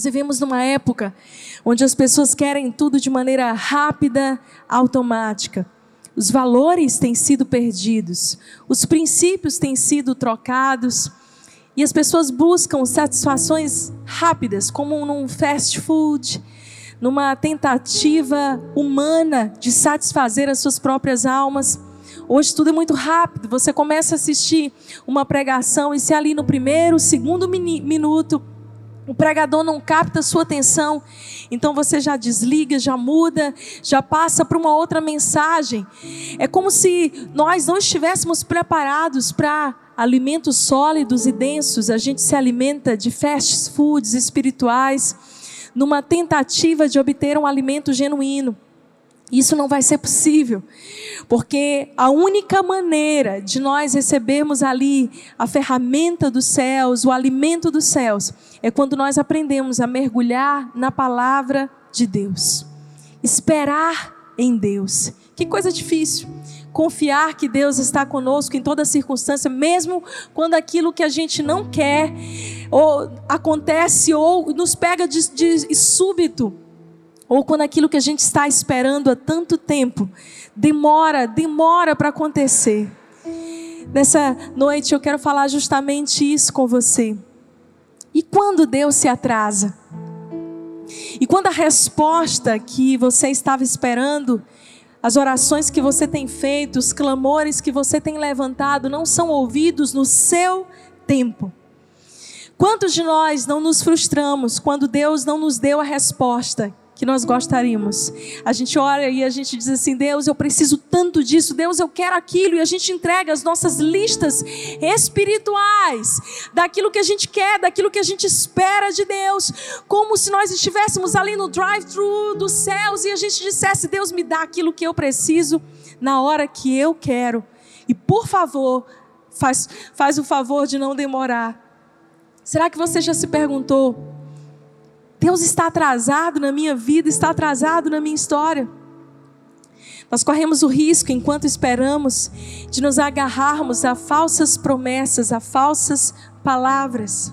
Nós vivemos numa época onde as pessoas querem tudo de maneira rápida, automática. Os valores têm sido perdidos, os princípios têm sido trocados e as pessoas buscam satisfações rápidas, como num fast food, numa tentativa humana de satisfazer as suas próprias almas. Hoje tudo é muito rápido. Você começa a assistir uma pregação e se ali no primeiro, segundo minuto o pregador não capta sua atenção, então você já desliga, já muda, já passa para uma outra mensagem. É como se nós não estivéssemos preparados para alimentos sólidos e densos. A gente se alimenta de fast foods espirituais, numa tentativa de obter um alimento genuíno. Isso não vai ser possível, porque a única maneira de nós recebermos ali a ferramenta dos céus, o alimento dos céus, é quando nós aprendemos a mergulhar na palavra de Deus, esperar em Deus. Que coisa difícil. Confiar que Deus está conosco em toda circunstância, mesmo quando aquilo que a gente não quer ou acontece ou nos pega de, de súbito ou quando aquilo que a gente está esperando há tanto tempo demora, demora para acontecer. Nessa noite eu quero falar justamente isso com você. E quando Deus se atrasa? E quando a resposta que você estava esperando, as orações que você tem feito, os clamores que você tem levantado não são ouvidos no seu tempo? Quantos de nós não nos frustramos quando Deus não nos deu a resposta que nós gostaríamos. A gente ora e a gente diz assim: Deus, eu preciso tanto disso, Deus, eu quero aquilo, e a gente entrega as nossas listas espirituais daquilo que a gente quer, daquilo que a gente espera de Deus, como se nós estivéssemos ali no drive-thru dos céus e a gente dissesse: Deus, me dá aquilo que eu preciso na hora que eu quero. E por favor, faz, faz o favor de não demorar. Será que você já se perguntou? Deus está atrasado na minha vida, está atrasado na minha história. Nós corremos o risco, enquanto esperamos, de nos agarrarmos a falsas promessas, a falsas palavras.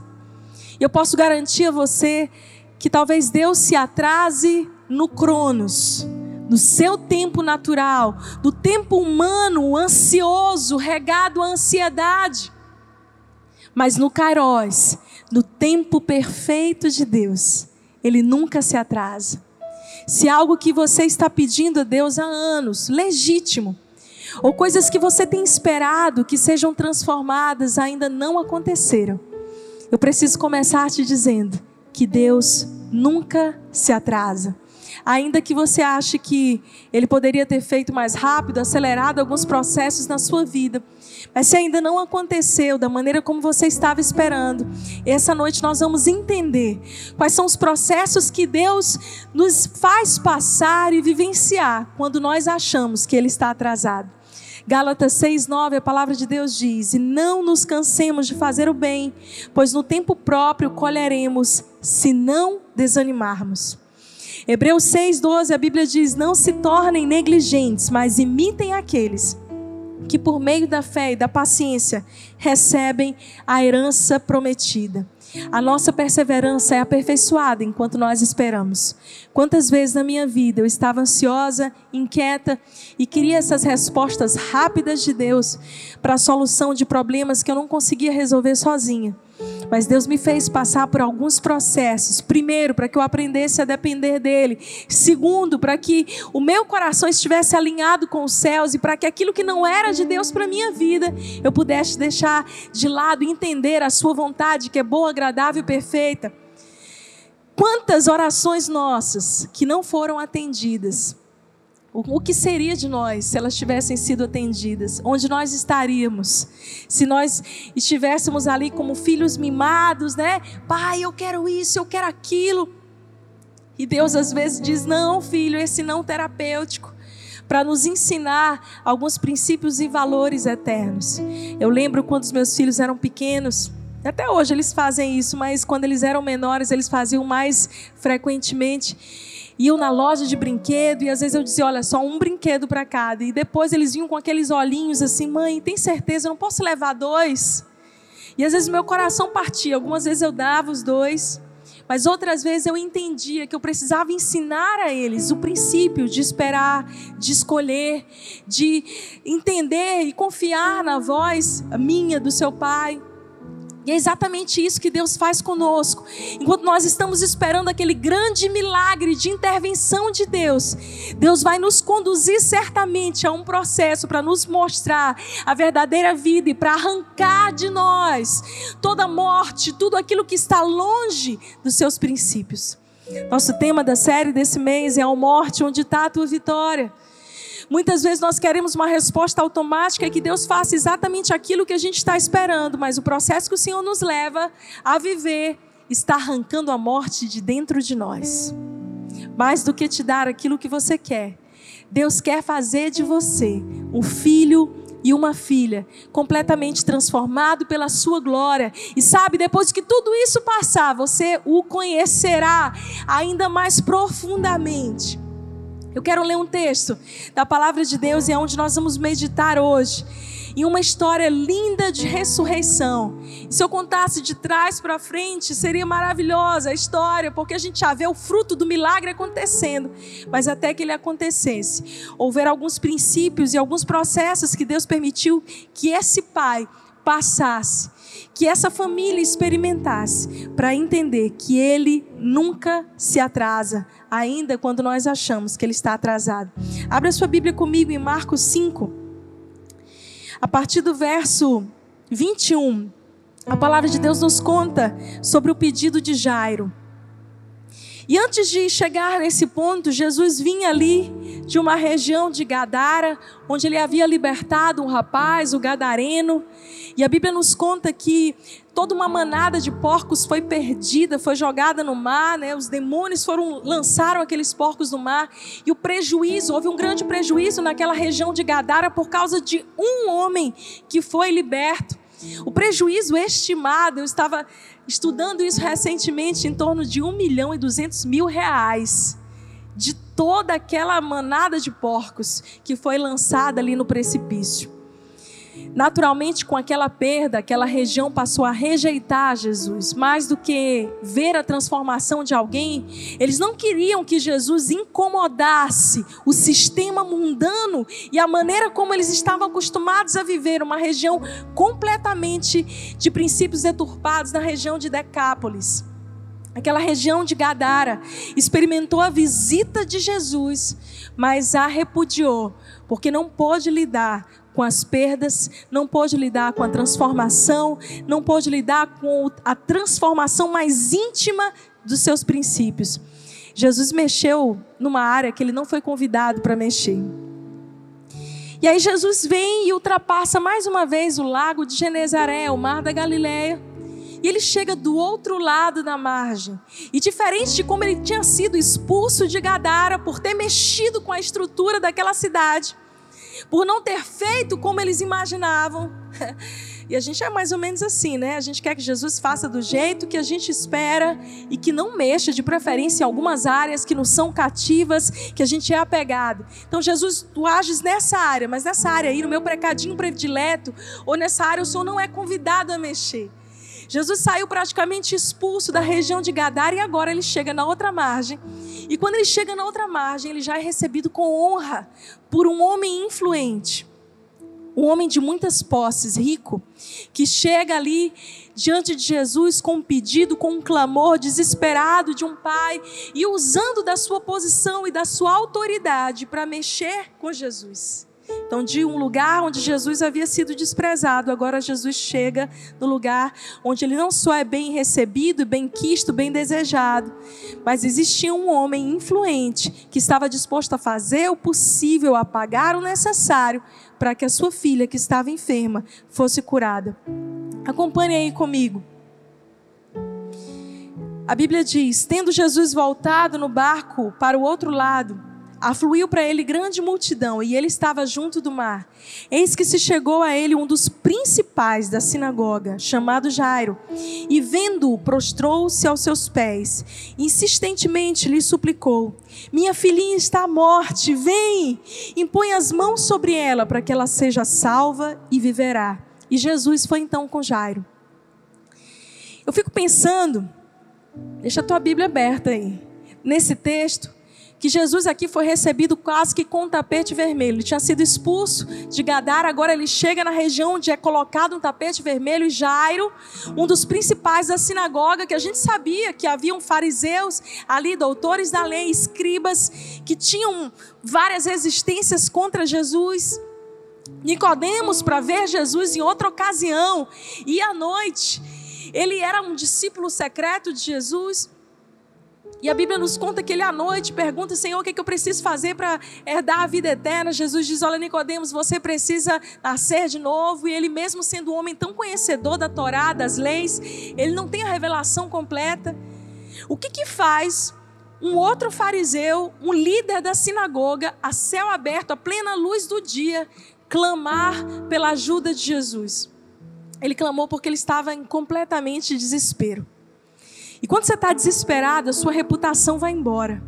E eu posso garantir a você que talvez Deus se atrase no Cronos, no seu tempo natural, do tempo humano, ansioso, regado à ansiedade. Mas no Kairos, no tempo perfeito de Deus, ele nunca se atrasa. Se algo que você está pedindo a Deus há anos, legítimo, ou coisas que você tem esperado que sejam transformadas ainda não aconteceram, eu preciso começar te dizendo que Deus nunca se atrasa. Ainda que você ache que ele poderia ter feito mais rápido, acelerado alguns processos na sua vida, mas se ainda não aconteceu da maneira como você estava esperando, essa noite nós vamos entender quais são os processos que Deus nos faz passar e vivenciar quando nós achamos que Ele está atrasado. Gálatas 6,9, a palavra de Deus diz: E não nos cansemos de fazer o bem, pois no tempo próprio colheremos, se não desanimarmos. Hebreus 6,12, a Bíblia diz: Não se tornem negligentes, mas imitem aqueles que por meio da fé e da paciência recebem a herança prometida. A nossa perseverança é aperfeiçoada enquanto nós esperamos. Quantas vezes na minha vida eu estava ansiosa, inquieta e queria essas respostas rápidas de Deus para a solução de problemas que eu não conseguia resolver sozinha. Mas Deus me fez passar por alguns processos. Primeiro, para que eu aprendesse a depender dele. Segundo, para que o meu coração estivesse alinhado com os céus e para que aquilo que não era de Deus para minha vida, eu pudesse deixar de lado e entender a sua vontade, que é boa, agradável e perfeita. Quantas orações nossas que não foram atendidas o que seria de nós se elas tivessem sido atendidas? Onde nós estaríamos? Se nós estivéssemos ali como filhos mimados, né? Pai, eu quero isso, eu quero aquilo. E Deus às vezes diz: não, filho, esse não terapêutico para nos ensinar alguns princípios e valores eternos. Eu lembro quando os meus filhos eram pequenos, até hoje eles fazem isso, mas quando eles eram menores, eles faziam mais frequentemente iam na loja de brinquedo e às vezes eu dizia, olha, só um brinquedo para cada. E depois eles vinham com aqueles olhinhos assim, mãe, tem certeza, eu não posso levar dois? E às vezes meu coração partia, algumas vezes eu dava os dois, Mas outras vezes eu entendia que eu precisava ensinar a eles o princípio de esperar, de escolher, de entender e confiar na voz minha, do seu pai. E é exatamente isso que Deus faz conosco. Enquanto nós estamos esperando aquele grande milagre de intervenção de Deus, Deus vai nos conduzir certamente a um processo para nos mostrar a verdadeira vida e para arrancar de nós toda morte, tudo aquilo que está longe dos seus princípios. Nosso tema da série desse mês é a morte, onde está a tua vitória. Muitas vezes nós queremos uma resposta automática que Deus faça exatamente aquilo que a gente está esperando, mas o processo que o Senhor nos leva a viver está arrancando a morte de dentro de nós. Mais do que te dar aquilo que você quer, Deus quer fazer de você um filho e uma filha completamente transformado pela sua glória. E sabe, depois que tudo isso passar, você o conhecerá ainda mais profundamente. Eu quero ler um texto da palavra de Deus e é onde nós vamos meditar hoje. Em uma história linda de ressurreição. E se eu contasse de trás para frente, seria maravilhosa a história, porque a gente já vê o fruto do milagre acontecendo. Mas até que ele acontecesse, houver alguns princípios e alguns processos que Deus permitiu que esse pai passasse, que essa família experimentasse, para entender que ele nunca se atrasa, ainda quando nós achamos que ele está atrasado. Abra sua Bíblia comigo em Marcos 5, a partir do verso 21. A palavra de Deus nos conta sobre o pedido de Jairo. E antes de chegar nesse ponto, Jesus vinha ali de uma região de Gadara, onde ele havia libertado um rapaz, o gadareno. E a Bíblia nos conta que toda uma manada de porcos foi perdida, foi jogada no mar, né? Os demônios foram lançaram aqueles porcos no mar e o prejuízo, houve um grande prejuízo naquela região de Gadara por causa de um homem que foi liberto. O prejuízo estimado, eu estava estudando isso recentemente, em torno de 1 milhão e 200 mil reais, de toda aquela manada de porcos que foi lançada ali no precipício. Naturalmente, com aquela perda, aquela região passou a rejeitar Jesus. Mais do que ver a transformação de alguém, eles não queriam que Jesus incomodasse o sistema mundano e a maneira como eles estavam acostumados a viver, uma região completamente de princípios deturpados na região de Decápolis aquela região de Gadara, experimentou a visita de Jesus, mas a repudiou, porque não pôde lidar com as perdas, não pôde lidar com a transformação, não pôde lidar com a transformação mais íntima dos seus princípios. Jesus mexeu numa área que ele não foi convidado para mexer. E aí Jesus vem e ultrapassa mais uma vez o lago de Genezaré, o mar da Galileia. E ele chega do outro lado da margem. E diferente de como ele tinha sido expulso de Gadara por ter mexido com a estrutura daquela cidade, por não ter feito como eles imaginavam. E a gente é mais ou menos assim, né? A gente quer que Jesus faça do jeito que a gente espera e que não mexa, de preferência, em algumas áreas que não são cativas, que a gente é apegado. Então, Jesus, tu ages nessa área, mas nessa área aí, no meu precadinho predileto, ou nessa área, o Senhor não é convidado a mexer. Jesus saiu praticamente expulso da região de Gadara e agora ele chega na outra margem. E quando ele chega na outra margem, ele já é recebido com honra por um homem influente. Um homem de muitas posses, rico, que chega ali diante de Jesus com um pedido, com um clamor desesperado de um pai e usando da sua posição e da sua autoridade para mexer com Jesus. Então, de um lugar onde Jesus havia sido desprezado, agora Jesus chega no lugar onde ele não só é bem recebido, bem quisto, bem desejado, mas existia um homem influente que estava disposto a fazer o possível, a pagar o necessário para que a sua filha, que estava enferma, fosse curada. Acompanhe aí comigo. A Bíblia diz: tendo Jesus voltado no barco para o outro lado, afluiu para ele grande multidão e ele estava junto do mar. Eis que se chegou a ele um dos principais da sinagoga, chamado Jairo, e vendo-o, prostrou-se aos seus pés. Insistentemente lhe suplicou: Minha filhinha está à morte, vem, impõe as mãos sobre ela para que ela seja salva e viverá. E Jesus foi então com Jairo. Eu fico pensando Deixa a tua Bíblia aberta aí. Nesse texto, que Jesus aqui foi recebido quase que com um tapete vermelho. Ele tinha sido expulso de Gadar, agora ele chega na região onde é colocado um tapete vermelho e Jairo, um dos principais da sinagoga, que a gente sabia que haviam fariseus ali, doutores da lei, escribas, que tinham várias resistências contra Jesus. Nicodemos para ver Jesus em outra ocasião, e à noite, ele era um discípulo secreto de Jesus. E a Bíblia nos conta que ele à noite pergunta, Senhor, o que, é que eu preciso fazer para herdar a vida eterna? Jesus diz, olha Nicodemos, você precisa nascer de novo. E ele mesmo sendo um homem tão conhecedor da Torá, das leis, ele não tem a revelação completa. O que que faz um outro fariseu, um líder da sinagoga, a céu aberto, a plena luz do dia, clamar pela ajuda de Jesus? Ele clamou porque ele estava em completamente desespero. E quando você está desesperado, a sua reputação vai embora.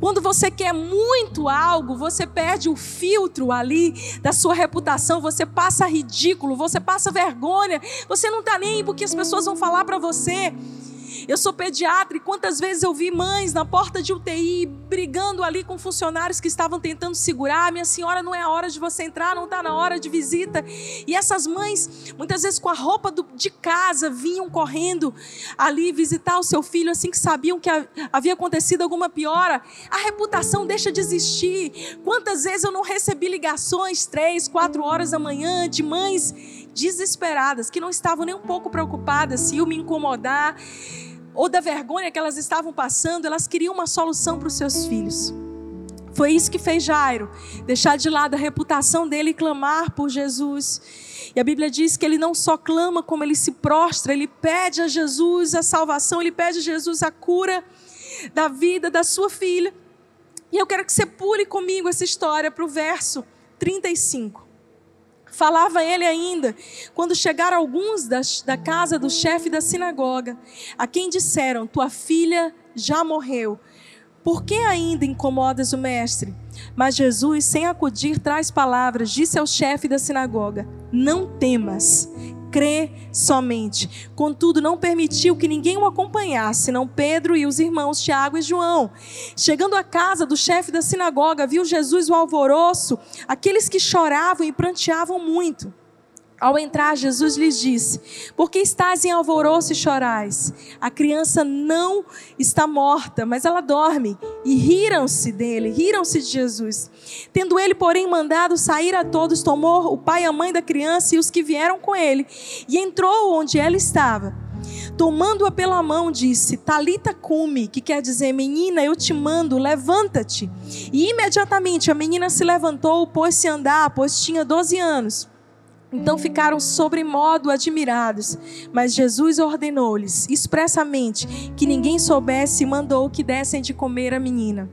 Quando você quer muito algo, você perde o filtro ali da sua reputação, você passa ridículo, você passa vergonha, você não está nem porque as pessoas vão falar para você. Eu sou pediatra e quantas vezes eu vi mães na porta de UTI brigando ali com funcionários que estavam tentando segurar. Minha senhora, não é a hora de você entrar, não está na hora de visita. E essas mães, muitas vezes com a roupa do, de casa, vinham correndo ali visitar o seu filho assim que sabiam que havia acontecido alguma piora. A reputação deixa de existir. Quantas vezes eu não recebi ligações, três, quatro horas da manhã, de mães desesperadas, que não estavam nem um pouco preocupadas se iam me incomodar ou da vergonha que elas estavam passando, elas queriam uma solução para os seus filhos. Foi isso que fez Jairo, deixar de lado a reputação dele e clamar por Jesus. E a Bíblia diz que ele não só clama, como ele se prostra, ele pede a Jesus a salvação, ele pede a Jesus a cura da vida da sua filha. E eu quero que você pule comigo essa história para o verso 35. Falava ele ainda, quando chegaram alguns da, da casa do chefe da sinagoga, a quem disseram: Tua filha já morreu. Por que ainda incomodas o mestre? Mas Jesus, sem acudir, traz palavras, disse ao chefe da sinagoga: Não temas, crê somente. Contudo, não permitiu que ninguém o acompanhasse, senão Pedro e os irmãos Tiago e João. Chegando à casa do chefe da sinagoga, viu Jesus o alvoroço, aqueles que choravam e pranteavam muito. Ao entrar, Jesus lhes disse: Por que estás em alvoroço e chorais? A criança não está morta, mas ela dorme. E riram-se dele, riram-se de Jesus. Tendo ele, porém, mandado sair a todos, tomou o pai e a mãe da criança e os que vieram com ele, e entrou onde ela estava. Tomando-a pela mão, disse: Talita cume, que quer dizer, menina, eu te mando, levanta-te. E imediatamente a menina se levantou, pôs-se a andar, pois tinha doze anos. Então ficaram sobremodo admirados. Mas Jesus ordenou-lhes expressamente que ninguém soubesse e mandou que dessem de comer a menina.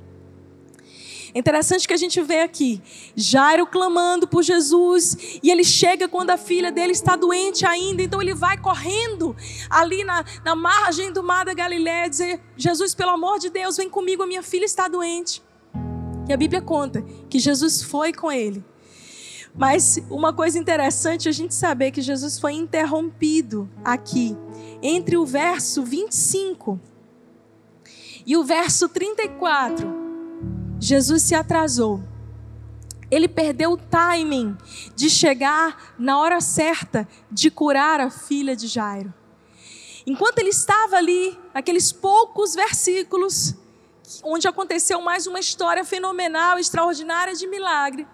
Interessante que a gente vê aqui Jairo clamando por Jesus e ele chega quando a filha dele está doente ainda, então ele vai correndo ali na, na margem do mar da Galiléia dizer: Jesus, pelo amor de Deus, vem comigo, a minha filha está doente. E a Bíblia conta que Jesus foi com ele mas uma coisa interessante é a gente saber que Jesus foi interrompido aqui, entre o verso 25 e o verso 34. Jesus se atrasou. Ele perdeu o timing de chegar na hora certa de curar a filha de Jairo. Enquanto ele estava ali, aqueles poucos versículos, onde aconteceu mais uma história fenomenal, extraordinária de milagre,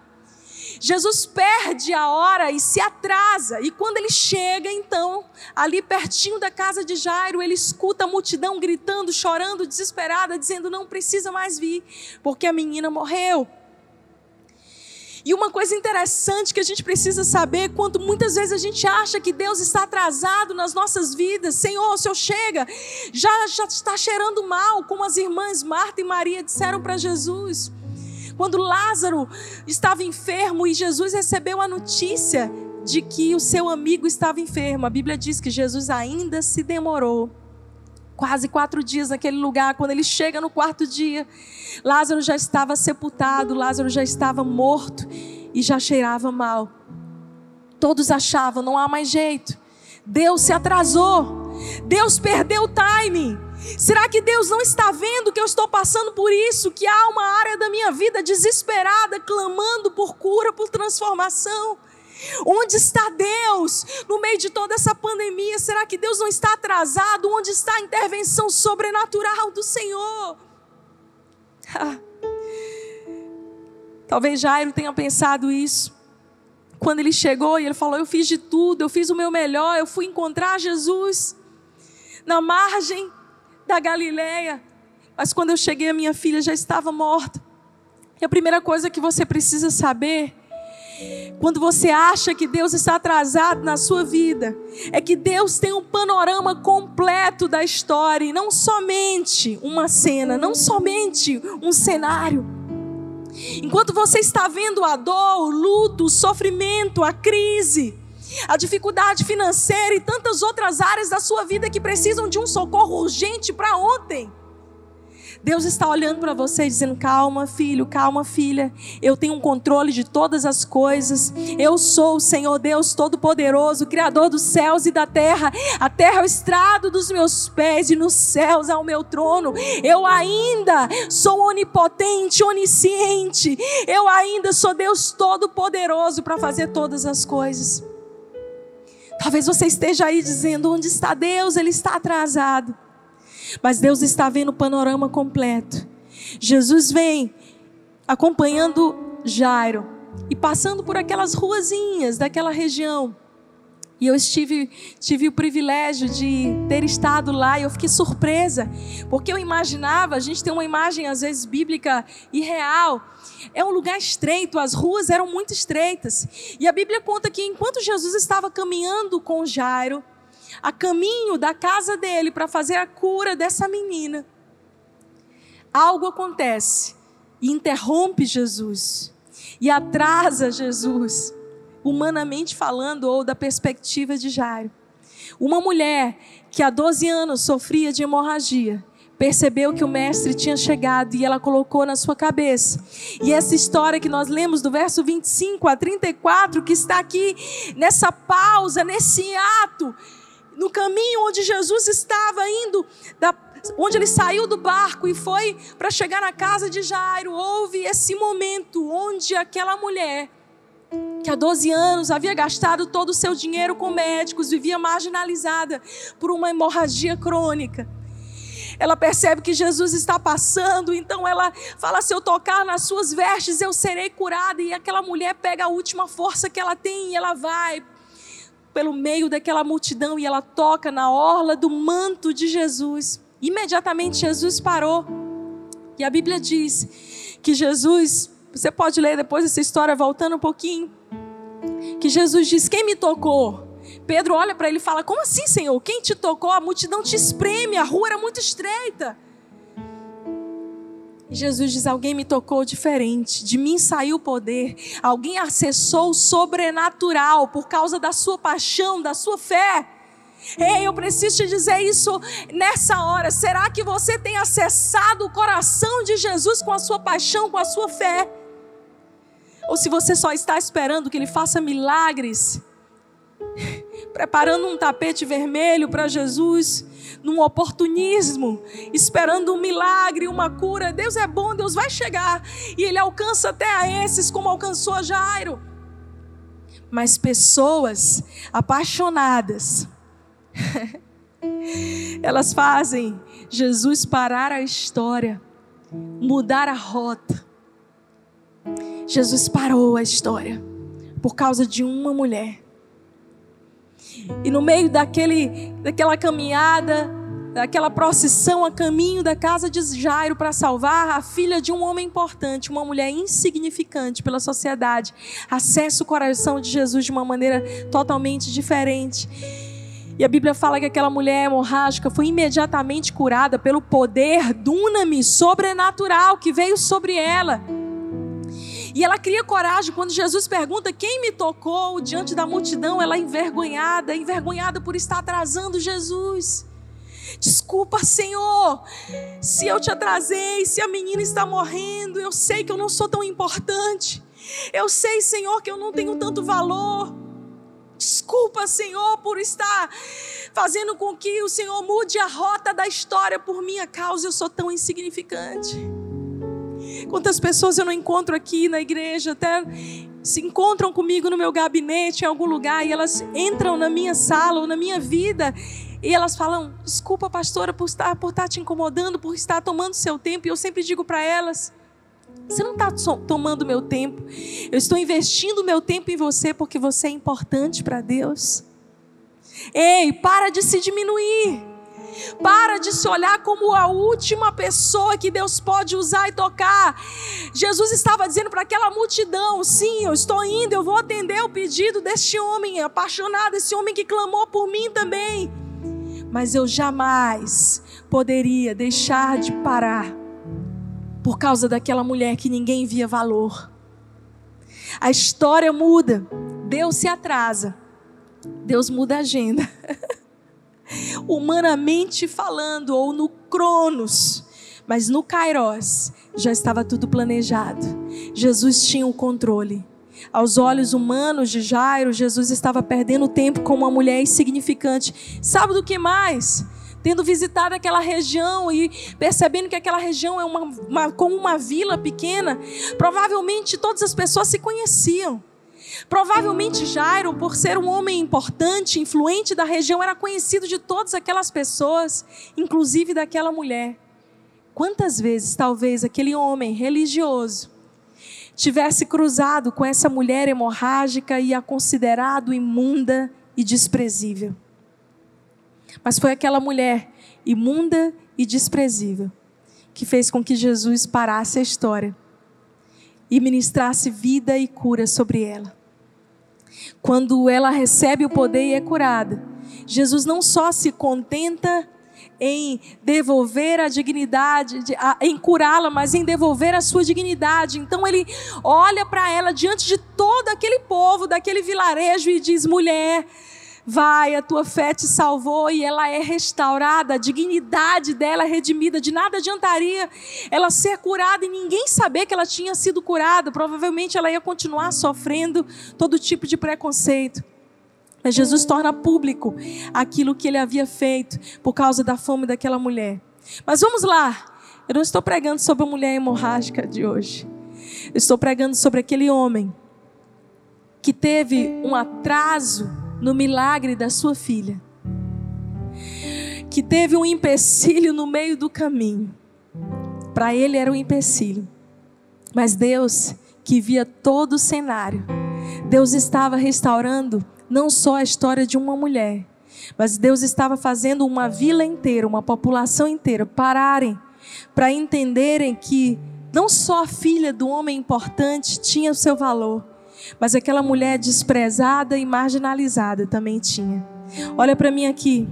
Jesus perde a hora e se atrasa. E quando ele chega, então, ali pertinho da casa de Jairo, ele escuta a multidão gritando, chorando, desesperada, dizendo: Não precisa mais vir, porque a menina morreu. E uma coisa interessante que a gente precisa saber, quando muitas vezes a gente acha que Deus está atrasado nas nossas vidas, Senhor, o Senhor chega, já, já está cheirando mal, como as irmãs Marta e Maria disseram para Jesus. Quando Lázaro estava enfermo e Jesus recebeu a notícia de que o seu amigo estava enfermo, a Bíblia diz que Jesus ainda se demorou. Quase quatro dias naquele lugar, quando ele chega no quarto dia, Lázaro já estava sepultado, Lázaro já estava morto e já cheirava mal. Todos achavam, não há mais jeito. Deus se atrasou, Deus perdeu o timing. Será que Deus não está vendo que eu estou passando por isso? Que há uma área da minha vida desesperada, clamando por cura, por transformação? Onde está Deus no meio de toda essa pandemia? Será que Deus não está atrasado? Onde está a intervenção sobrenatural do Senhor? Ah. Talvez Jairo tenha pensado isso. Quando ele chegou e ele falou: Eu fiz de tudo, eu fiz o meu melhor, eu fui encontrar Jesus na margem da Galileia. Mas quando eu cheguei, a minha filha já estava morta. E a primeira coisa que você precisa saber quando você acha que Deus está atrasado na sua vida, é que Deus tem um panorama completo da história, e não somente uma cena, não somente um cenário. Enquanto você está vendo a dor, o luto, o sofrimento, a crise, a dificuldade financeira e tantas outras áreas da sua vida que precisam de um socorro urgente para ontem. Deus está olhando para você dizendo: calma, filho, calma, filha. Eu tenho um controle de todas as coisas. Eu sou o Senhor Deus Todo-Poderoso, Criador dos céus e da terra. A terra é o estrado dos meus pés e nos céus é o meu trono. Eu ainda sou onipotente, onisciente. Eu ainda sou Deus Todo-Poderoso para fazer todas as coisas. Talvez você esteja aí dizendo: onde está Deus? Ele está atrasado. Mas Deus está vendo o panorama completo. Jesus vem acompanhando Jairo e passando por aquelas ruazinhas daquela região. E eu estive, tive o privilégio de ter estado lá e eu fiquei surpresa, porque eu imaginava, a gente tem uma imagem às vezes bíblica e real. É um lugar estreito, as ruas eram muito estreitas. E a Bíblia conta que enquanto Jesus estava caminhando com Jairo, a caminho da casa dele para fazer a cura dessa menina, algo acontece e interrompe Jesus e atrasa Jesus, humanamente falando ou da perspectiva de Jairo. Uma mulher que há 12 anos sofria de hemorragia, percebeu que o mestre tinha chegado e ela colocou na sua cabeça. E essa história que nós lemos do verso 25 a 34, que está aqui nessa pausa, nesse ato, no caminho onde Jesus estava indo, da, onde ele saiu do barco e foi para chegar na casa de Jairo, houve esse momento onde aquela mulher, que há 12 anos havia gastado todo o seu dinheiro com médicos, vivia marginalizada por uma hemorragia crônica. Ela percebe que Jesus está passando, então ela fala: se eu tocar nas suas vestes, eu serei curada. E aquela mulher pega a última força que ela tem e ela vai pelo meio daquela multidão e ela toca na orla do manto de Jesus. Imediatamente Jesus parou. E a Bíblia diz que Jesus, você pode ler depois essa história voltando um pouquinho, que Jesus diz: Quem me tocou? Pedro olha para ele e fala: Como assim, Senhor? Quem te tocou? A multidão te espreme, a rua era muito estreita. Jesus diz: Alguém me tocou diferente, de mim saiu o poder, alguém acessou o sobrenatural por causa da sua paixão, da sua fé. Ei, eu preciso te dizer isso nessa hora. Será que você tem acessado o coração de Jesus com a sua paixão, com a sua fé? Ou se você só está esperando que Ele faça milagres, preparando um tapete vermelho para Jesus, num oportunismo, esperando um milagre, uma cura. Deus é bom, Deus vai chegar. E Ele alcança até a esses, como alcançou a Jairo. Mas pessoas apaixonadas, elas fazem Jesus parar a história, mudar a rota. Jesus parou a história por causa de uma mulher. E no meio daquele, daquela caminhada, daquela procissão a caminho da casa de Jairo para salvar a filha de um homem importante, uma mulher insignificante pela sociedade, acessa o coração de Jesus de uma maneira totalmente diferente. E a Bíblia fala que aquela mulher hemorrágica foi imediatamente curada pelo poder dunami sobrenatural que veio sobre ela. E ela cria coragem quando Jesus pergunta quem me tocou diante da multidão, ela é envergonhada, envergonhada por estar atrasando Jesus. Desculpa, Senhor, se eu te atrasei, se a menina está morrendo, eu sei que eu não sou tão importante. Eu sei, Senhor, que eu não tenho tanto valor. Desculpa Senhor, por estar fazendo com que o Senhor mude a rota da história por minha causa. Eu sou tão insignificante. Quantas pessoas eu não encontro aqui na igreja, até se encontram comigo no meu gabinete, em algum lugar, e elas entram na minha sala ou na minha vida, e elas falam: Desculpa, pastora, por estar, por estar te incomodando, por estar tomando seu tempo. E eu sempre digo para elas: Você não está tomando meu tempo, eu estou investindo meu tempo em você porque você é importante para Deus. Ei, para de se diminuir. Para de se olhar como a última pessoa que Deus pode usar e tocar. Jesus estava dizendo para aquela multidão: sim, eu estou indo, eu vou atender o pedido deste homem apaixonado, esse homem que clamou por mim também. Mas eu jamais poderia deixar de parar por causa daquela mulher que ninguém via valor. A história muda, Deus se atrasa, Deus muda a agenda. humanamente falando, ou no Cronos, mas no Kairos já estava tudo planejado. Jesus tinha o controle. Aos olhos humanos de Jairo, Jesus estava perdendo tempo com uma mulher insignificante. Sabe do que mais? Tendo visitado aquela região e percebendo que aquela região é uma, uma como uma vila pequena, provavelmente todas as pessoas se conheciam. Provavelmente Jairo, por ser um homem importante, influente da região, era conhecido de todas aquelas pessoas, inclusive daquela mulher. Quantas vezes talvez aquele homem religioso tivesse cruzado com essa mulher hemorrágica e a considerado imunda e desprezível? Mas foi aquela mulher imunda e desprezível que fez com que Jesus parasse a história e ministrasse vida e cura sobre ela quando ela recebe o poder e é curada, Jesus não só se contenta em devolver a dignidade, em curá-la, mas em devolver a sua dignidade. Então ele olha para ela diante de todo aquele povo, daquele vilarejo e diz: mulher, vai, a tua fé te salvou e ela é restaurada, a dignidade dela é redimida. De nada adiantaria ela ser curada e ninguém saber que ela tinha sido curada. Provavelmente ela ia continuar sofrendo todo tipo de preconceito. Mas Jesus torna público aquilo que ele havia feito por causa da fome daquela mulher. Mas vamos lá. Eu não estou pregando sobre a mulher hemorrágica de hoje. Estou pregando sobre aquele homem que teve um atraso no milagre da sua filha, que teve um empecilho no meio do caminho. Para ele era um empecilho, mas Deus, que via todo o cenário, Deus estava restaurando não só a história de uma mulher, mas Deus estava fazendo uma vila inteira, uma população inteira pararem para entenderem que não só a filha do homem importante tinha o seu valor, mas aquela mulher desprezada e marginalizada também tinha. Olha para mim aqui.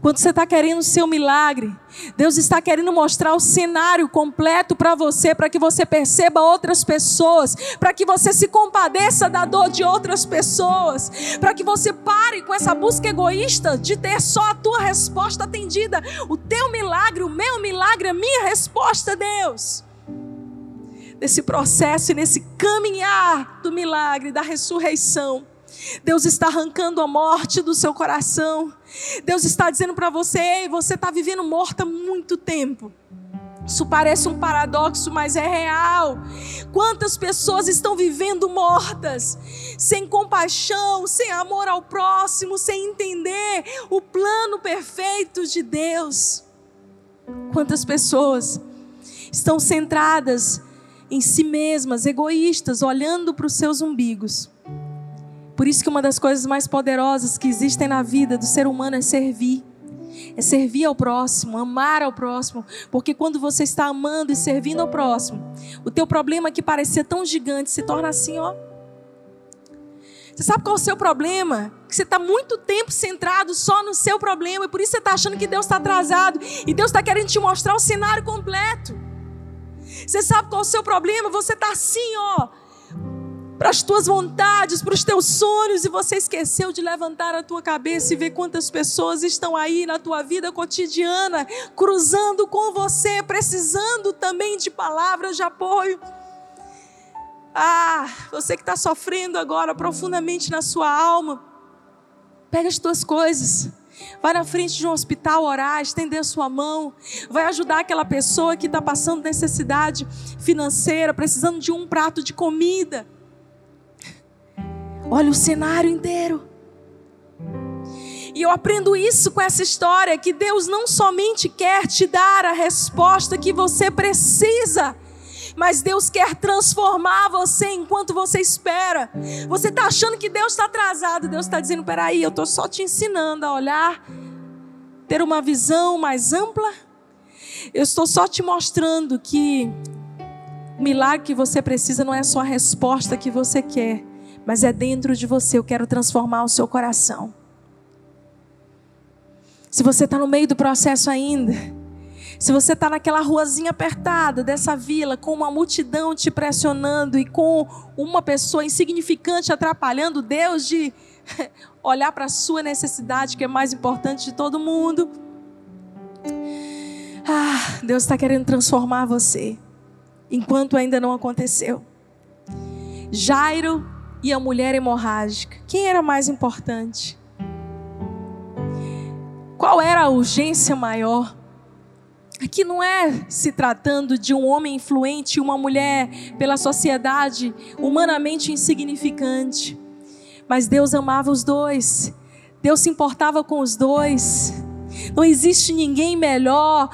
Quando você está querendo o seu milagre, Deus está querendo mostrar o cenário completo para você, para que você perceba outras pessoas, para que você se compadeça da dor de outras pessoas, para que você pare com essa busca egoísta de ter só a tua resposta atendida. O teu milagre, o meu milagre, a minha resposta, Deus nesse processo e nesse caminhar do milagre, da ressurreição. Deus está arrancando a morte do seu coração. Deus está dizendo para você: você está vivendo morta há muito tempo. Isso parece um paradoxo, mas é real. Quantas pessoas estão vivendo mortas, sem compaixão, sem amor ao próximo, sem entender o plano perfeito de Deus? Quantas pessoas estão centradas em si mesmas, egoístas, olhando para os seus umbigos. Por isso que uma das coisas mais poderosas que existem na vida do ser humano é servir. É servir ao próximo, amar ao próximo, porque quando você está amando e servindo ao próximo, o teu problema que parecia tão gigante se torna assim, ó. Você sabe qual é o seu problema? Que você está muito tempo centrado só no seu problema e por isso você está achando que Deus está atrasado e Deus está querendo te mostrar o cenário completo. Você sabe qual é o seu problema? Você está assim, ó, para as tuas vontades, para os teus sonhos, e você esqueceu de levantar a tua cabeça e ver quantas pessoas estão aí na tua vida cotidiana, cruzando com você, precisando também de palavras de apoio. Ah, você que está sofrendo agora profundamente na sua alma, Pega as tuas coisas. Vai na frente de um hospital orar, estender a sua mão. Vai ajudar aquela pessoa que está passando necessidade financeira, precisando de um prato de comida. Olha o cenário inteiro. E eu aprendo isso com essa história: que Deus não somente quer te dar a resposta que você precisa, mas Deus quer transformar você enquanto você espera. Você está achando que Deus está atrasado, Deus está dizendo: peraí, eu estou só te ensinando a olhar, ter uma visão mais ampla. Eu estou só te mostrando que o milagre que você precisa não é só a resposta que você quer, mas é dentro de você. Eu quero transformar o seu coração. Se você está no meio do processo ainda, se você está naquela ruazinha apertada dessa vila, com uma multidão te pressionando e com uma pessoa insignificante atrapalhando Deus de olhar para a sua necessidade, que é mais importante de todo mundo. Ah, Deus está querendo transformar você, enquanto ainda não aconteceu. Jairo e a mulher hemorrágica, quem era mais importante? Qual era a urgência maior? Aqui não é se tratando de um homem influente e uma mulher pela sociedade humanamente insignificante. Mas Deus amava os dois. Deus se importava com os dois. Não existe ninguém melhor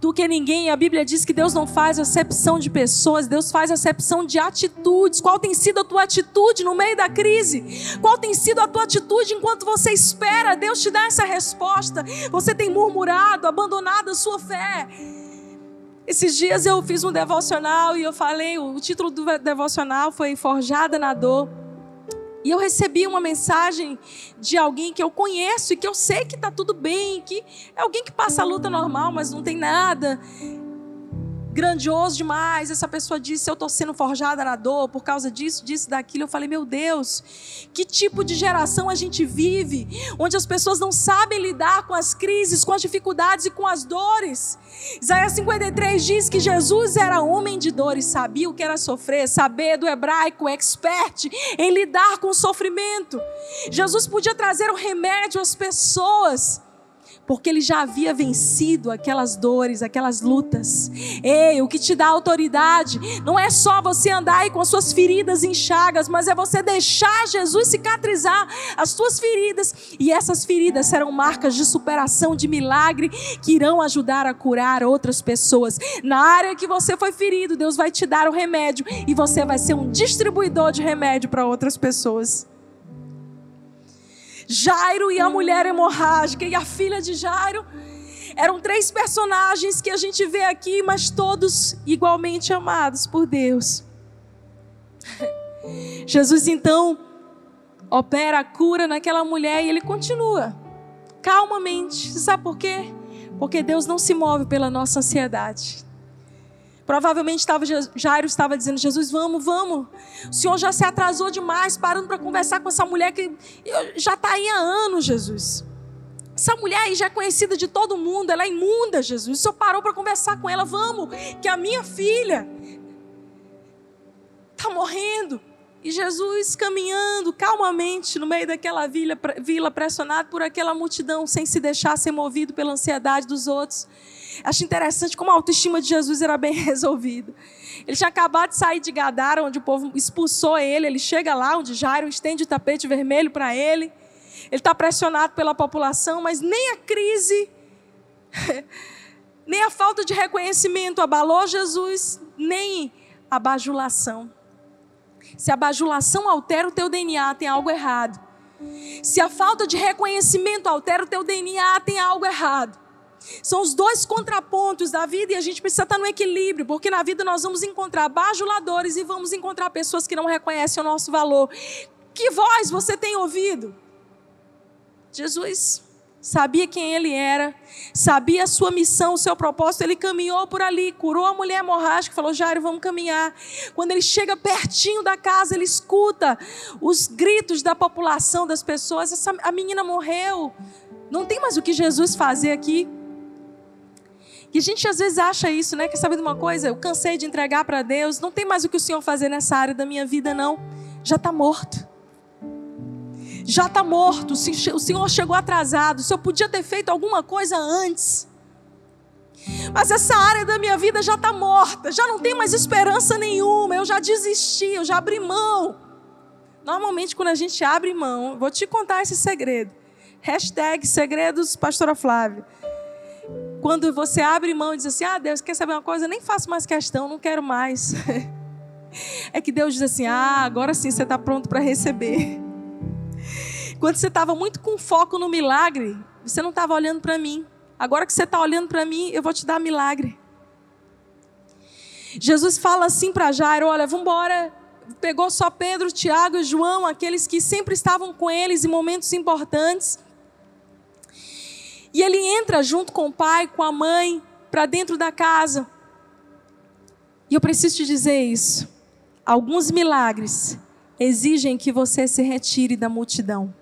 do que ninguém. A Bíblia diz que Deus não faz acepção de pessoas, Deus faz acepção de atitudes. Qual tem sido a tua atitude no meio da crise? Qual tem sido a tua atitude enquanto você espera Deus te dar essa resposta? Você tem murmurado, abandonado a sua fé. Esses dias eu fiz um devocional e eu falei, o título do devocional foi Forjada na Dor. E eu recebi uma mensagem de alguém que eu conheço e que eu sei que está tudo bem, que é alguém que passa a luta normal, mas não tem nada grandioso demais. Essa pessoa disse: Eu estou sendo forjada na dor por causa disso, disso, daquilo. Eu falei: Meu Deus, que tipo de geração a gente vive, onde as pessoas não sabem lidar com as crises, com as dificuldades e com as dores. Isaías 53 diz que Jesus era homem de dores, sabia o que era sofrer, saber do hebraico, expert em lidar com o sofrimento. Jesus podia trazer o remédio às pessoas porque ele já havia vencido aquelas dores, aquelas lutas. Ei, o que te dá autoridade não é só você andar aí com as suas feridas inchadas, mas é você deixar Jesus cicatrizar as suas feridas, e essas feridas serão marcas de superação, de milagre, que irão ajudar a curar outras pessoas. Na área que você foi ferido, Deus vai te dar o remédio, e você vai ser um distribuidor de remédio para outras pessoas. Jairo e a mulher hemorrágica e a filha de Jairo. Eram três personagens que a gente vê aqui, mas todos igualmente amados por Deus. Jesus então opera a cura naquela mulher e ele continua calmamente. Sabe por quê? Porque Deus não se move pela nossa ansiedade. Provavelmente estava, Jairo estava dizendo: Jesus, vamos, vamos. O senhor já se atrasou demais, parando para conversar com essa mulher que já está aí há anos, Jesus. Essa mulher aí já é conhecida de todo mundo, ela é imunda, Jesus. O senhor parou para conversar com ela, vamos, que a minha filha está morrendo. E Jesus caminhando calmamente no meio daquela vila, vila pressionado por aquela multidão, sem se deixar ser movido pela ansiedade dos outros. Acho interessante como a autoestima de Jesus era bem resolvida. Ele tinha acabado de sair de Gadara, onde o povo expulsou ele. Ele chega lá, onde Jairo estende o tapete vermelho para ele. Ele está pressionado pela população, mas nem a crise, nem a falta de reconhecimento abalou Jesus, nem a bajulação. Se a bajulação altera o teu DNA, tem algo errado. Se a falta de reconhecimento altera o teu DNA, tem algo errado. São os dois contrapontos da vida e a gente precisa estar no equilíbrio, porque na vida nós vamos encontrar bajuladores e vamos encontrar pessoas que não reconhecem o nosso valor. Que voz você tem ouvido? Jesus sabia quem ele era, sabia a sua missão, o seu propósito, ele caminhou por ali, curou a mulher hemorrágica, falou: Jairo, vamos caminhar. Quando ele chega pertinho da casa, ele escuta os gritos da população, das pessoas: Essa, a menina morreu, não tem mais o que Jesus fazer aqui. E a gente às vezes acha isso, né? Quer saber de uma coisa? Eu cansei de entregar para Deus, não tem mais o que o Senhor fazer nessa área da minha vida, não. Já está morto. já está morto, o Senhor chegou atrasado, o Senhor podia ter feito alguma coisa antes. Mas essa área da minha vida já está morta, já não tem mais esperança nenhuma, eu já desisti, eu já abri mão. Normalmente, quando a gente abre mão, vou te contar esse segredo. Hashtag segredos, pastora Flávia. Quando você abre mão e diz assim: Ah, Deus, quer saber uma coisa? Eu nem faço mais questão, não quero mais. É que Deus diz assim: Ah, agora sim você está pronto para receber. Quando você estava muito com foco no milagre, você não estava olhando para mim. Agora que você está olhando para mim, eu vou te dar milagre. Jesus fala assim para Jairo: Olha, vamos embora. Pegou só Pedro, Tiago e João, aqueles que sempre estavam com eles em momentos importantes. E ele entra junto com o pai, com a mãe, para dentro da casa. E eu preciso te dizer isso. Alguns milagres exigem que você se retire da multidão.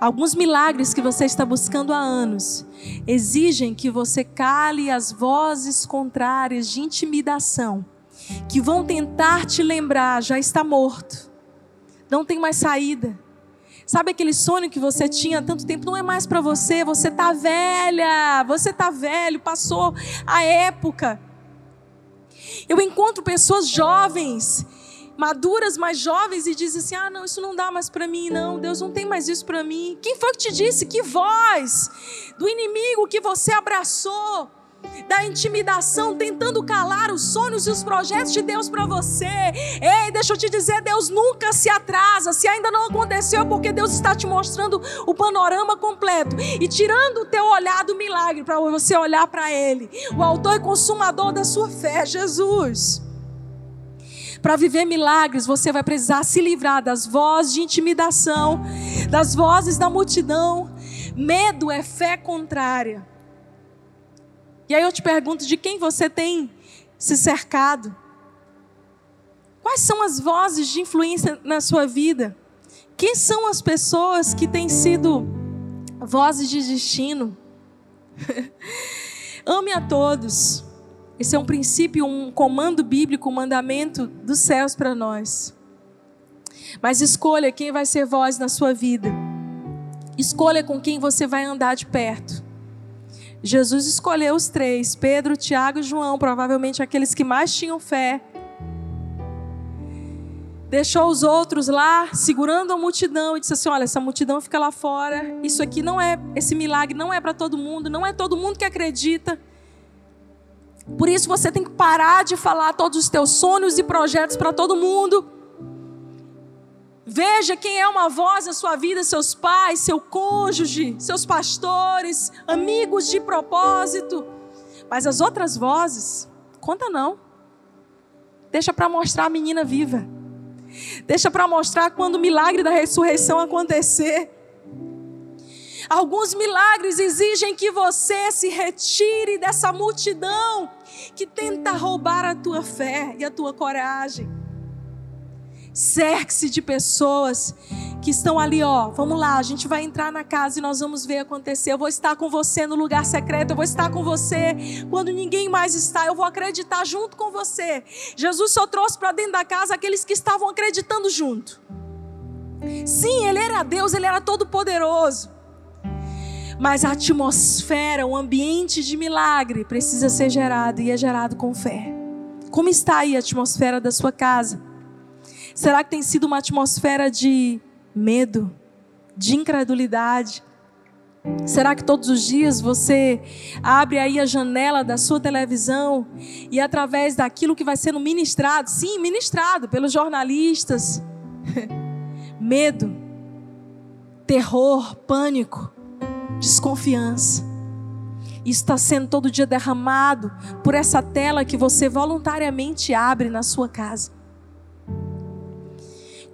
Alguns milagres que você está buscando há anos exigem que você cale as vozes contrárias de intimidação, que vão tentar te lembrar, já está morto, não tem mais saída. Sabe aquele sonho que você tinha há tanto tempo? Não é mais para você, você está velha, você está velho, passou a época. Eu encontro pessoas jovens maduras, mais jovens e dizem assim: "Ah, não, isso não dá mais para mim, não. Deus não tem mais isso para mim". Quem foi que te disse que voz do inimigo que você abraçou? Da intimidação, tentando calar os sonhos e os projetos de Deus para você. Ei, deixa eu te dizer, Deus nunca se atrasa. Se ainda não aconteceu, porque Deus está te mostrando o panorama completo e tirando o teu olhar do milagre para você olhar para Ele, o autor e consumador da sua fé, Jesus. Para viver milagres, você vai precisar se livrar das vozes de intimidação, das vozes da multidão. Medo é fé contrária. E aí eu te pergunto: de quem você tem se cercado? Quais são as vozes de influência na sua vida? Quem são as pessoas que têm sido vozes de destino? Ame a todos. Esse é um princípio, um comando bíblico, um mandamento dos céus para nós. Mas escolha quem vai ser voz na sua vida. Escolha com quem você vai andar de perto. Jesus escolheu os três: Pedro, Tiago e João, provavelmente aqueles que mais tinham fé. Deixou os outros lá, segurando a multidão, e disse assim: Olha, essa multidão fica lá fora. Isso aqui não é, esse milagre não é para todo mundo, não é todo mundo que acredita. Por isso você tem que parar de falar todos os teus sonhos e projetos para todo mundo. Veja quem é uma voz na sua vida, seus pais, seu cônjuge, seus pastores, amigos de propósito. Mas as outras vozes, conta não. Deixa para mostrar a menina viva. Deixa para mostrar quando o milagre da ressurreição acontecer. Alguns milagres exigem que você se retire dessa multidão que tenta roubar a tua fé e a tua coragem. Cerque-se de pessoas que estão ali, ó. Vamos lá, a gente vai entrar na casa e nós vamos ver acontecer. Eu vou estar com você no lugar secreto, eu vou estar com você quando ninguém mais está. Eu vou acreditar junto com você. Jesus só trouxe para dentro da casa aqueles que estavam acreditando junto. Sim, ele era Deus, ele era todo poderoso mas a atmosfera, o ambiente de milagre precisa ser gerado e é gerado com fé. Como está aí a atmosfera da sua casa? Será que tem sido uma atmosfera de medo, de incredulidade? Será que todos os dias você abre aí a janela da sua televisão e através daquilo que vai sendo ministrado, sim, ministrado pelos jornalistas, medo, terror, pânico, desconfiança. Isso está sendo todo dia derramado por essa tela que você voluntariamente abre na sua casa.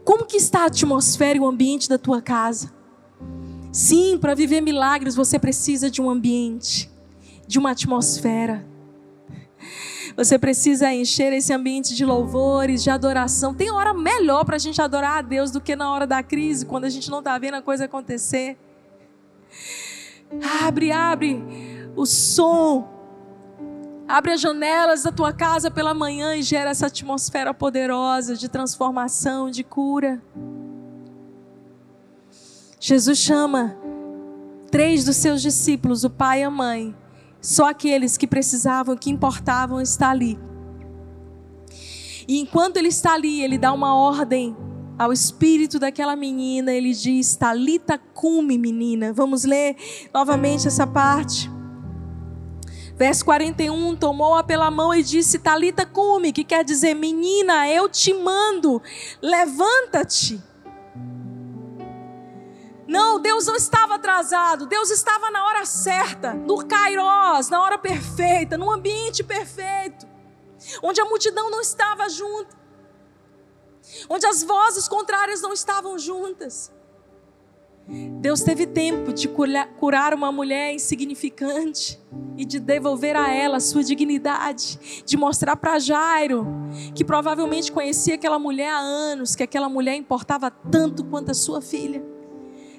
Como que está a atmosfera e o ambiente da tua casa? Sim, para viver milagres você precisa de um ambiente, de uma atmosfera. Você precisa encher esse ambiente de louvores, de adoração. Tem hora melhor para a gente adorar a Deus do que na hora da crise, quando a gente não está vendo a coisa acontecer. Abre, abre o som. Abre as janelas da tua casa pela manhã e gera essa atmosfera poderosa de transformação, de cura. Jesus chama três dos seus discípulos, o pai e a mãe, só aqueles que precisavam, que importavam estar ali. E enquanto ele está ali, ele dá uma ordem ao espírito daquela menina, ele diz: Talita cume, menina. Vamos ler novamente essa parte. Verso 41, tomou-a pela mão e disse: Talita cume, que quer dizer, menina, eu te mando, levanta-te. Não, Deus não estava atrasado, Deus estava na hora certa, no Kairos, na hora perfeita, no ambiente perfeito, onde a multidão não estava junta onde as vozes contrárias não estavam juntas. Deus teve tempo de curar uma mulher insignificante e de devolver a ela sua dignidade, de mostrar para Jairo, que provavelmente conhecia aquela mulher há anos, que aquela mulher importava tanto quanto a sua filha.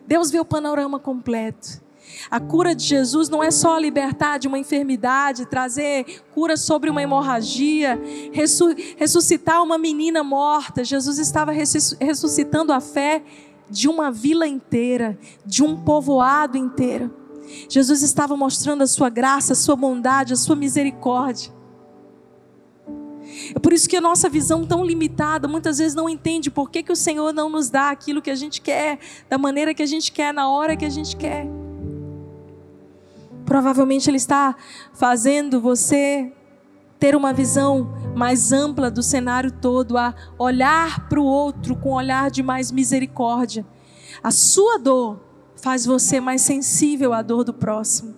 Deus vê o panorama completo. A cura de Jesus não é só libertar de uma enfermidade, trazer cura sobre uma hemorragia, ressuscitar uma menina morta. Jesus estava ressuscitando a fé de uma vila inteira, de um povoado inteiro. Jesus estava mostrando a sua graça, a sua bondade, a sua misericórdia. É por isso que a nossa visão tão limitada muitas vezes não entende por que, que o Senhor não nos dá aquilo que a gente quer, da maneira que a gente quer, na hora que a gente quer. Provavelmente Ele está fazendo você ter uma visão mais ampla do cenário todo, a olhar para o outro com um olhar de mais misericórdia. A sua dor faz você mais sensível à dor do próximo.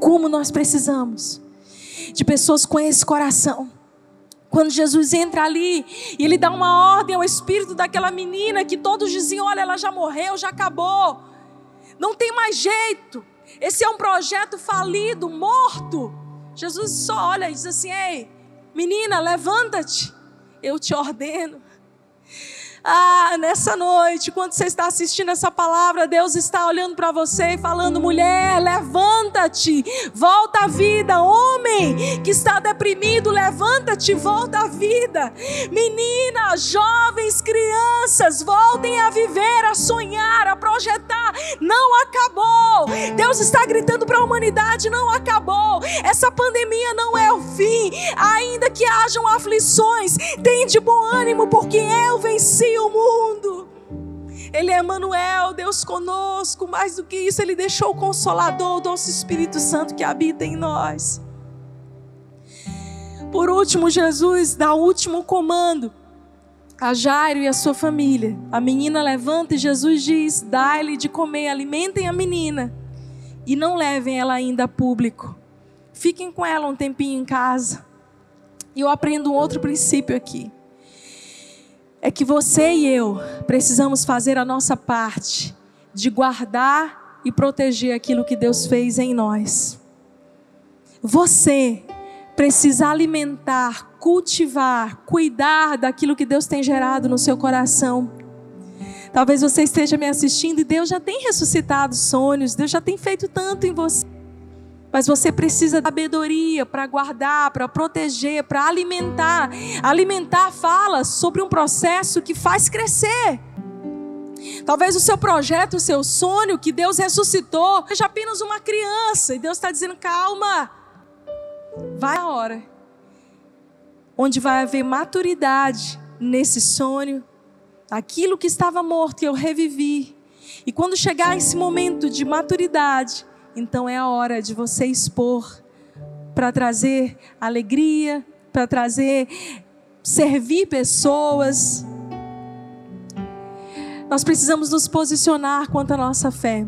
Como nós precisamos de pessoas com esse coração. Quando Jesus entra ali e ele dá uma ordem ao espírito daquela menina que todos diziam: Olha, ela já morreu, já acabou, não tem mais jeito. Esse é um projeto falido, morto. Jesus só olha e diz assim: Ei, menina, levanta-te, eu te ordeno. Ah, nessa noite, quando você está assistindo essa palavra, Deus está olhando para você e falando: mulher, levanta-te, volta à vida. Homem que está deprimido, levanta-te, volta à vida. Menina, jovens, crianças, voltem a viver, a sonhar, a projetar. Não acabou. Deus está gritando para a humanidade: não acabou. Essa pandemia não é o fim. Ainda que hajam aflições, tem de bom ânimo, porque eu venci o mundo. Ele é Emmanuel, Deus conosco. Mais do que isso, Ele deixou o Consolador, o doce Espírito Santo que habita em nós. Por último, Jesus dá o último comando a Jairo e a sua família. A menina levanta e Jesus diz: dá-lhe de comer, alimentem a menina e não levem ela ainda a público. Fiquem com ela um tempinho em casa. E eu aprendo um outro princípio aqui é que você e eu precisamos fazer a nossa parte de guardar e proteger aquilo que Deus fez em nós. Você precisa alimentar, cultivar, cuidar daquilo que Deus tem gerado no seu coração. Talvez você esteja me assistindo e Deus já tem ressuscitado sonhos, Deus já tem feito tanto em você. Mas você precisa de sabedoria para guardar, para proteger, para alimentar. Alimentar fala sobre um processo que faz crescer. Talvez o seu projeto, o seu sonho que Deus ressuscitou, seja apenas uma criança. E Deus está dizendo: calma, vai a hora. Onde vai haver maturidade nesse sonho, aquilo que estava morto, eu revivi. E quando chegar esse momento de maturidade, então é a hora de você expor para trazer alegria, para trazer servir pessoas. Nós precisamos nos posicionar quanto à nossa fé.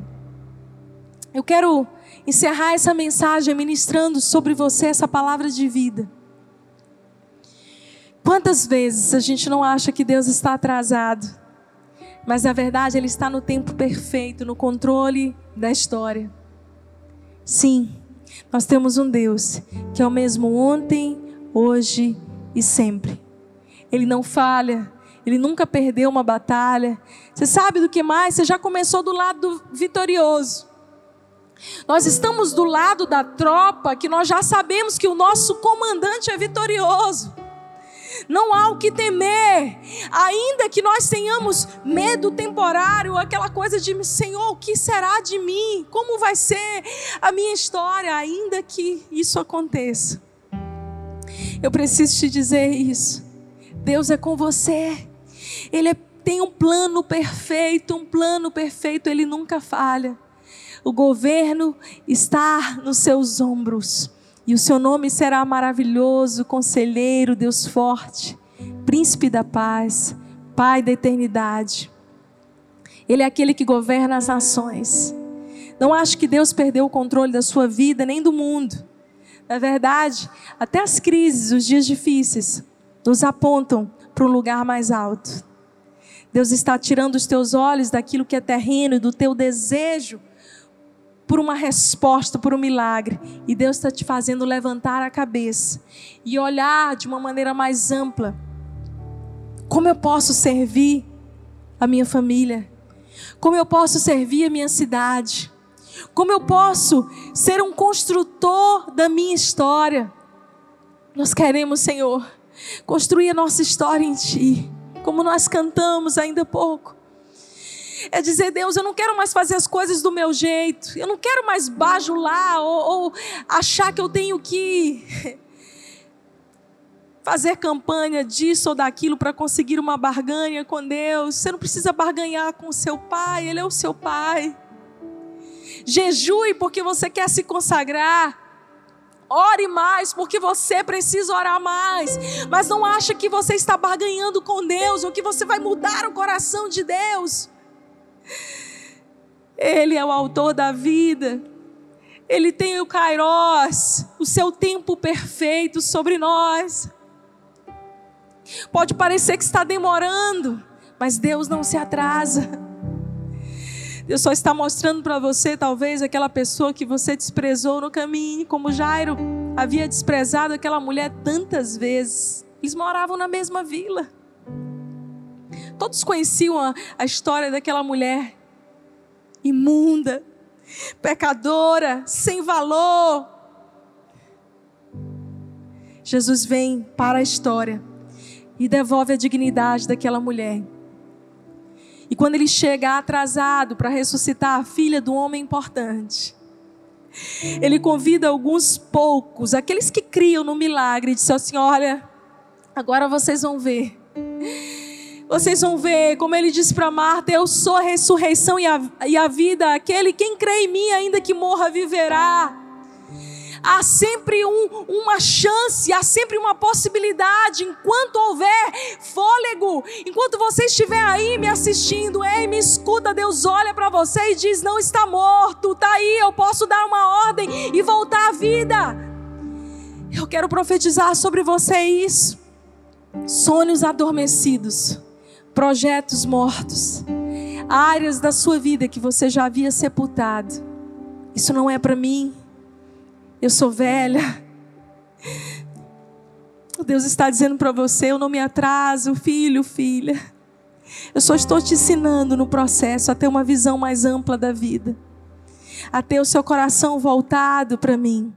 Eu quero encerrar essa mensagem ministrando sobre você essa palavra de vida. Quantas vezes a gente não acha que Deus está atrasado, mas na verdade Ele está no tempo perfeito, no controle da história. Sim, nós temos um Deus que é o mesmo ontem, hoje e sempre. Ele não falha, ele nunca perdeu uma batalha. Você sabe do que mais? Você já começou do lado vitorioso. Nós estamos do lado da tropa que nós já sabemos que o nosso comandante é vitorioso. Não há o que temer, ainda que nós tenhamos medo temporário, aquela coisa de Senhor, o que será de mim? Como vai ser a minha história? Ainda que isso aconteça, eu preciso te dizer isso. Deus é com você, Ele é, tem um plano perfeito, um plano perfeito, Ele nunca falha. O governo está nos seus ombros. E o seu nome será maravilhoso, conselheiro, Deus forte, príncipe da paz, Pai da eternidade. Ele é aquele que governa as nações. Não acho que Deus perdeu o controle da sua vida nem do mundo. Na verdade, até as crises, os dias difíceis, nos apontam para um lugar mais alto. Deus está tirando os teus olhos daquilo que é terreno e do teu desejo por uma resposta, por um milagre. E Deus está te fazendo levantar a cabeça e olhar de uma maneira mais ampla. Como eu posso servir a minha família? Como eu posso servir a minha cidade? Como eu posso ser um construtor da minha história? Nós queremos, Senhor, construir a nossa história em Ti, como nós cantamos ainda há pouco. É dizer, Deus, eu não quero mais fazer as coisas do meu jeito. Eu não quero mais bajular ou, ou achar que eu tenho que fazer campanha disso ou daquilo para conseguir uma barganha com Deus. Você não precisa barganhar com seu pai, ele é o seu pai. Jejue porque você quer se consagrar. Ore mais, porque você precisa orar mais. Mas não acha que você está barganhando com Deus ou que você vai mudar o coração de Deus. Ele é o autor da vida. Ele tem o Kairos, o seu tempo perfeito sobre nós. Pode parecer que está demorando, mas Deus não se atrasa. Deus só está mostrando para você, talvez, aquela pessoa que você desprezou no caminho, como Jairo havia desprezado aquela mulher tantas vezes. Eles moravam na mesma vila. Todos conheciam a, a história daquela mulher imunda, pecadora, sem valor. Jesus vem para a história e devolve a dignidade daquela mulher. E quando ele chega atrasado para ressuscitar a filha do homem importante, ele convida alguns poucos, aqueles que criam no milagre, e diz assim: Olha, agora vocês vão ver vocês vão ver, como ele disse para Marta: Eu sou a ressurreição e a, e a vida. Aquele quem crê em mim, ainda que morra, viverá. Há sempre um, uma chance, há sempre uma possibilidade. Enquanto houver fôlego, enquanto você estiver aí me assistindo, ei, me escuta, Deus olha para você e diz: Não está morto, está aí, eu posso dar uma ordem e voltar à vida. Eu quero profetizar sobre você isso. Sonhos adormecidos projetos mortos, áreas da sua vida que você já havia sepultado. Isso não é para mim. Eu sou velha. Deus está dizendo para você: eu não me atraso, filho, filha. Eu só estou te ensinando no processo a ter uma visão mais ampla da vida, a ter o seu coração voltado para mim.